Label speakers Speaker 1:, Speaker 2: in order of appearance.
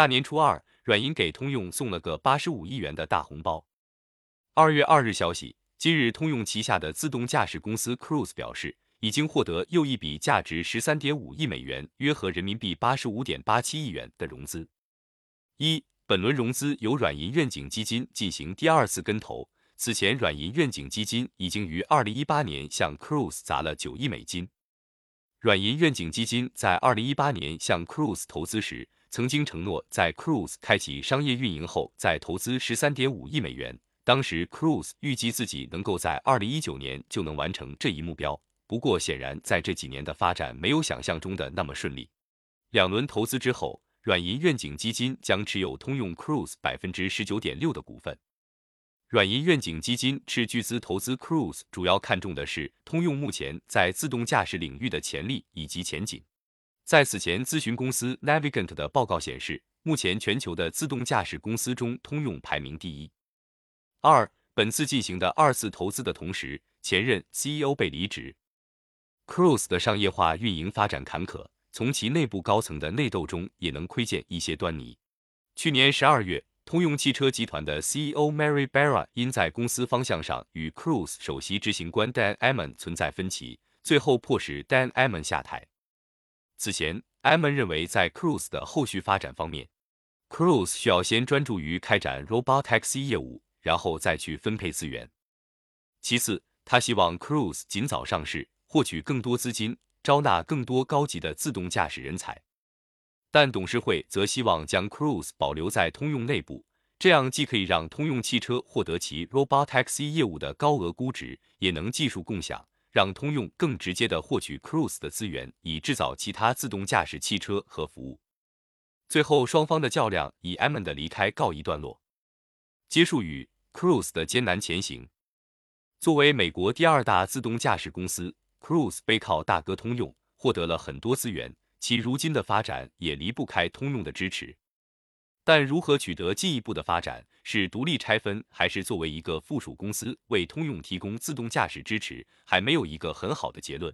Speaker 1: 大年初二，软银给通用送了个八十五亿元的大红包。二月二日消息，今日通用旗下的自动驾驶公司 Cruise 表示，已经获得又一笔价值十三点五亿美元（约合人民币八十五点八七亿元）的融资。一，本轮融资由软银愿景基金进行第二次跟投。此前，软银愿景基金已经于二零一八年向 Cruise 砸了九亿美金。软银愿景基金在二零一八年向 Cruise 投资时，曾经承诺在 Cruise 开启商业运营后再投资十三点五亿美元。当时 Cruise 预计自己能够在二零一九年就能完成这一目标。不过，显然在这几年的发展没有想象中的那么顺利。两轮投资之后，软银愿景基金将持有通用 Cruise 百分之十九点六的股份。软银愿景基金斥巨资投资 Cruise，主要看重的是通用目前在自动驾驶领域的潜力以及前景。在此前咨询公司 Navigant 的报告显示，目前全球的自动驾驶公司中，通用排名第一。二，本次进行的二次投资的同时，前任 CEO 被离职。Cruise 的商业化运营发展坎坷，从其内部高层的内斗中也能窥见一些端倪。去年十二月。通用汽车集团的 CEO Mary Barra 因在公司方向上与 Cruise 首席执行官 Dan Amon 存在分歧，最后迫使 Dan Amon 下台。此前埃蒙认为在 Cruise 的后续发展方面，Cruise 需要先专注于开展 Robotaxi 业务，然后再去分配资源。其次，他希望 Cruise 尽早上市，获取更多资金，招纳更多高级的自动驾驶人才。但董事会则希望将 Cruise 保留在通用内部，这样既可以让通用汽车获得其 Robotaxi 业务的高额估值，也能技术共享，让通用更直接的获取 Cruise 的资源，以制造其他自动驾驶汽车和服务。最后，双方的较量以 a m o n 的离开告一段落，结束与 Cruise 的艰难前行。作为美国第二大自动驾驶公司，Cruise 背靠大哥通用，获得了很多资源。其如今的发展也离不开通用的支持，但如何取得进一步的发展，是独立拆分还是作为一个附属公司为通用提供自动驾驶支持，还没有一个很好的结论。